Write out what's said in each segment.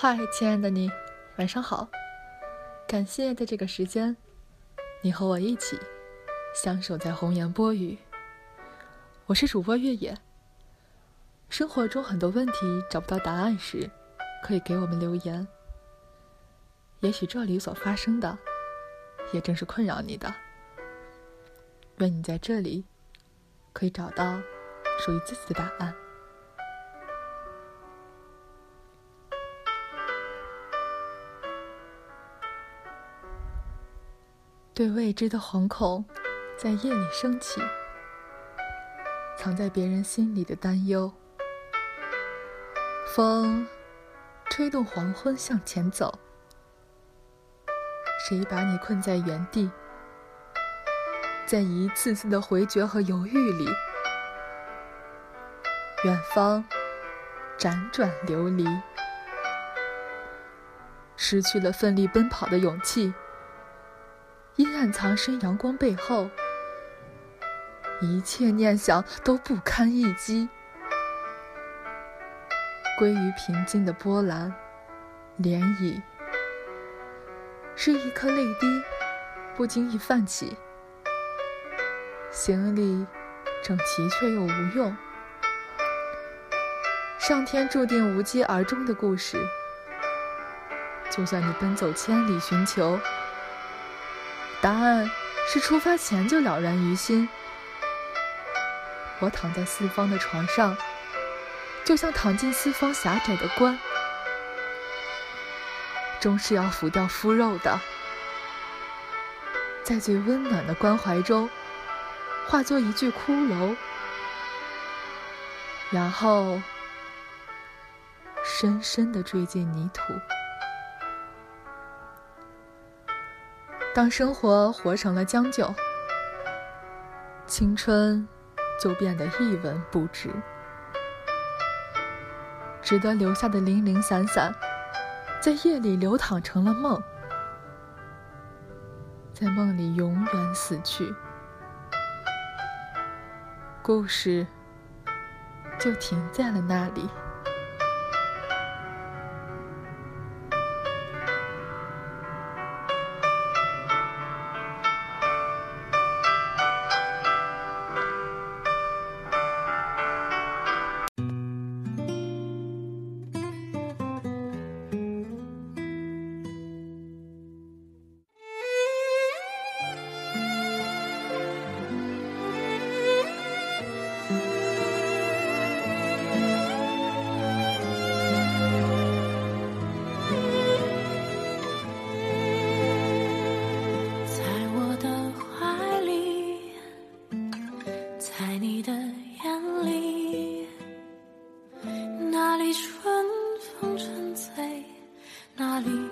嗨，亲爱的你，晚上好！感谢在这个时间，你和我一起相守在红颜波语。我是主播月野。生活中很多问题找不到答案时，可以给我们留言。也许这里所发生的，也正是困扰你的。愿你在这里可以找到属于自己的答案。对未知的惶恐，在夜里升起，藏在别人心里的担忧。风吹动黄昏向前走，谁把你困在原地？在一次次的回绝和犹豫里，远方辗转流离，失去了奋力奔跑的勇气。阴暗藏身阳光背后，一切念想都不堪一击，归于平静的波澜涟漪。是一颗泪滴，不经意泛起，行李整齐却又无用。上天注定无疾而终的故事，就算你奔走千里寻求。答案是出发前就了然于心。我躺在四方的床上，就像躺进四方狭窄的棺，终是要腐掉肤肉的。在最温暖的关怀中，化作一具骷髅，然后深深的坠进泥土。当生活活成了将就，青春就变得一文不值。值得留下的零零散散，在夜里流淌成了梦，在梦里永远死去，故事就停在了那里。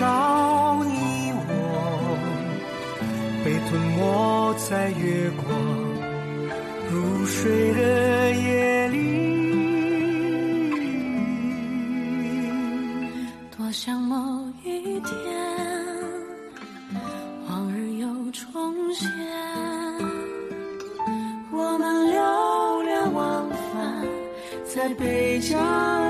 少你我被吞没在月光如水的夜里，多想某一天往日又重现，我们流连忘返在北疆。